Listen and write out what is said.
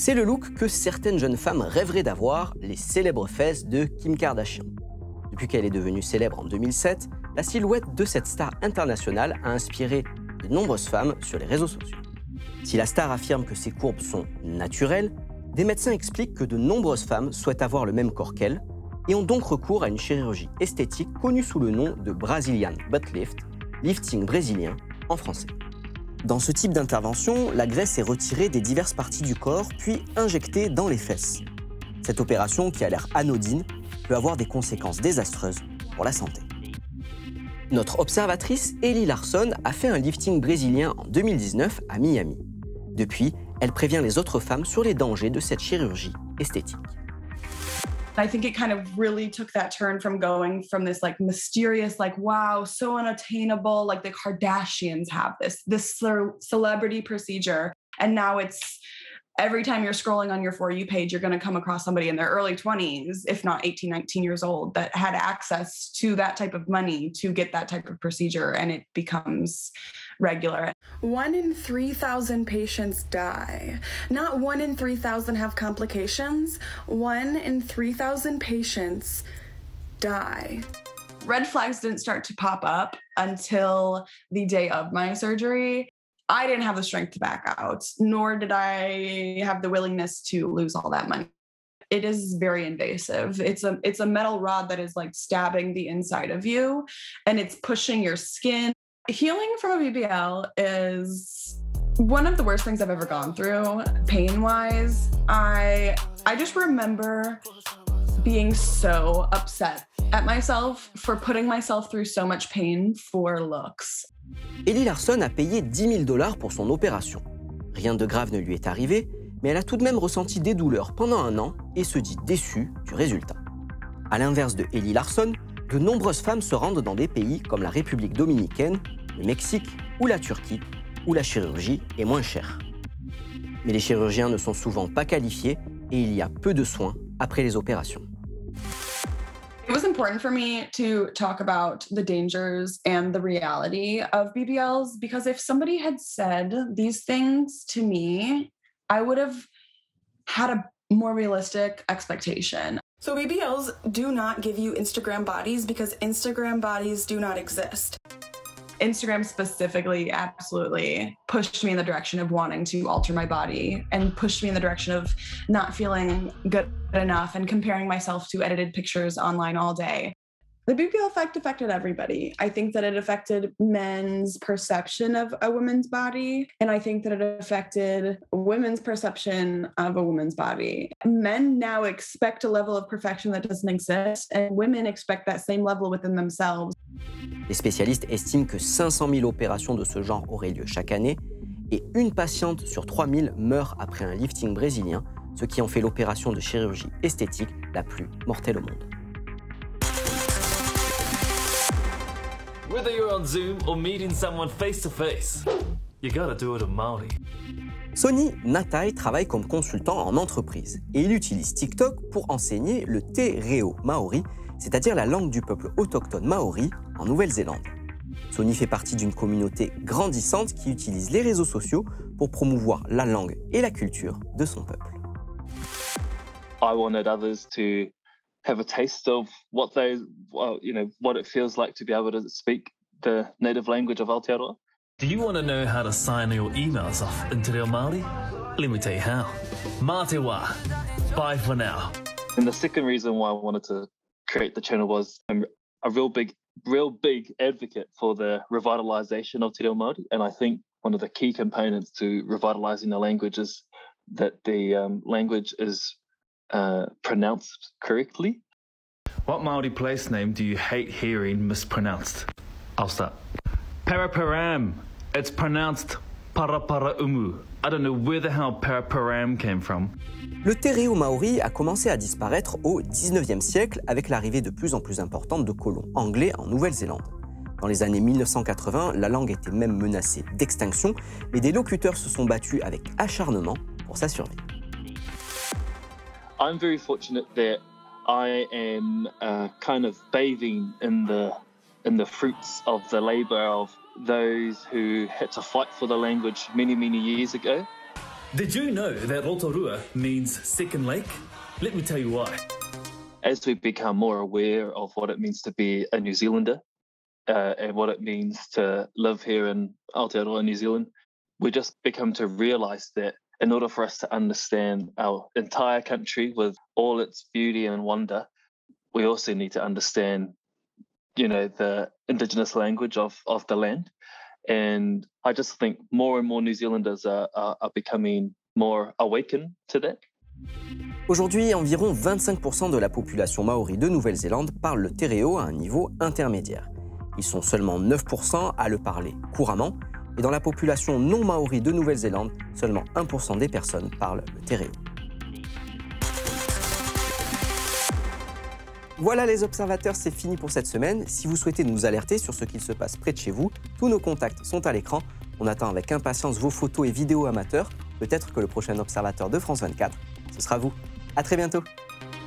C'est le look que certaines jeunes femmes rêveraient d'avoir, les célèbres fesses de Kim Kardashian. Depuis qu'elle est devenue célèbre en 2007, la silhouette de cette star internationale a inspiré de nombreuses femmes sur les réseaux sociaux. Si la star affirme que ses courbes sont naturelles, des médecins expliquent que de nombreuses femmes souhaitent avoir le même corps qu'elle et ont donc recours à une chirurgie esthétique connue sous le nom de Brazilian Butt Lift, lifting brésilien en français. Dans ce type d'intervention, la graisse est retirée des diverses parties du corps puis injectée dans les fesses. Cette opération, qui a l'air anodine, peut avoir des conséquences désastreuses pour la santé. Notre observatrice, Ellie Larson, a fait un lifting brésilien en 2019 à Miami. Depuis, elle prévient les autres femmes sur les dangers de cette chirurgie esthétique. I think it kind of really took that turn from going from this like mysterious, like, wow, so unattainable, like the Kardashians have this, this celebrity procedure. And now it's every time you're scrolling on your For You page, you're going to come across somebody in their early 20s, if not 18, 19 years old, that had access to that type of money to get that type of procedure. And it becomes regular. One in 3,000 patients die. Not one in 3,000 have complications. One in 3,000 patients die. Red flags didn't start to pop up until the day of my surgery. I didn't have the strength to back out, nor did I have the willingness to lose all that money. It is very invasive. It's a it's a metal rod that is like stabbing the inside of you and it's pushing your skin. Healing from a BBL is one of the worst things I've ever gone through pain-wise. I I just remember being so upset at myself for putting myself through so much pain for looks. Ellie Larson a payé 10 000 dollars pour son opération. Rien de grave ne lui est arrivé, mais elle a tout de même ressenti des douleurs pendant un an et se dit déçue du résultat. A l'inverse de Ellie Larson, de nombreuses femmes se rendent dans des pays comme la République dominicaine, le Mexique ou la Turquie, où la chirurgie est moins chère. Mais les chirurgiens ne sont souvent pas qualifiés et il y a peu de soins après les opérations. Was important for me to talk about the dangers and the reality of BBLs because if somebody had said these things to me, I would have had a more realistic expectation. So, BBLs do not give you Instagram bodies because Instagram bodies do not exist. Instagram specifically absolutely pushed me in the direction of wanting to alter my body and pushed me in the direction of not feeling good enough and comparing myself to edited pictures online all day. The BBL effect affected everybody. I think that it affected men's perception of a woman's body, and I think that it affected women's perception of a woman's body. Men now expect a level of perfection that doesn't exist, and women expect that same level within themselves. Les spécialistes estiment que 500 000 opérations de ce genre auraient lieu chaque année, et une patiente sur 3000 meurt après un lifting brésilien, ce qui en fait l'opération de chirurgie esthétique la plus mortelle au monde. Whether you're on Zoom or meeting someone face to face, you gotta do it in Maori. Sonny Natai travaille comme consultant en entreprise et il utilise TikTok pour enseigner le te reo maori, c'est-à-dire la langue du peuple autochtone maori en Nouvelle-Zélande. Sonny fait partie d'une communauté grandissante qui utilise les réseaux sociaux pour promouvoir la langue et la culture de son peuple. I wanted others to have a taste of what they, well, you know, what it feels like to be able to speak the native language of Aotearoa. Do you want to know how to sign your emails off into Reo Māori? Let me tell you how. Mā te wā. Bye for now. And the second reason why I wanted to create the channel was I'm a real big, real big advocate for the revitalization of Te Reo Māori. And I think one of the key components to revitalizing the language is that the um, language is uh, pronounced correctly? What Maori place name do you hate hearing mispronounced? I'll start. Paraparam. It's pronounced Parapara-umu. I don't know where the hell Paraparam came from. Le tereo maori a commencé à disparaître au 19e siècle avec l'arrivée de plus en plus importante de colons anglais en Nouvelle-Zélande. Dans les années 1980, la langue était même menacée d'extinction, mais des locuteurs se sont battus avec acharnement pour sa survie. I'm very fortunate that I am uh, kind of bathing in the in the fruits of the labour of those who had to fight for the language many many years ago. Did you know that Rotorua means second lake? Let me tell you why. As we become more aware of what it means to be a New Zealander uh, and what it means to live here in Aotearoa, New Zealand, we just become to realize that in order for us to understand our entire country with all its beauty and wonder, we also need to understand, you know, the indigenous language of, of the land. And I just think more and more New Zealanders are, are, are becoming more awakened to that. Aujourd'hui, environ 25% de la population maori de Nouvelle-Zélande parle le tereo à un niveau intermédiaire. Ils sont seulement 9% à le parler couramment, et dans la population non maori de Nouvelle-Zélande, seulement 1% des personnes parlent le tereo. Voilà les observateurs, c'est fini pour cette semaine. Si vous souhaitez nous alerter sur ce qu'il se passe près de chez vous, tous nos contacts sont à l'écran. On attend avec impatience vos photos et vidéos amateurs. Peut-être que le prochain observateur de France 24, ce sera vous. À très bientôt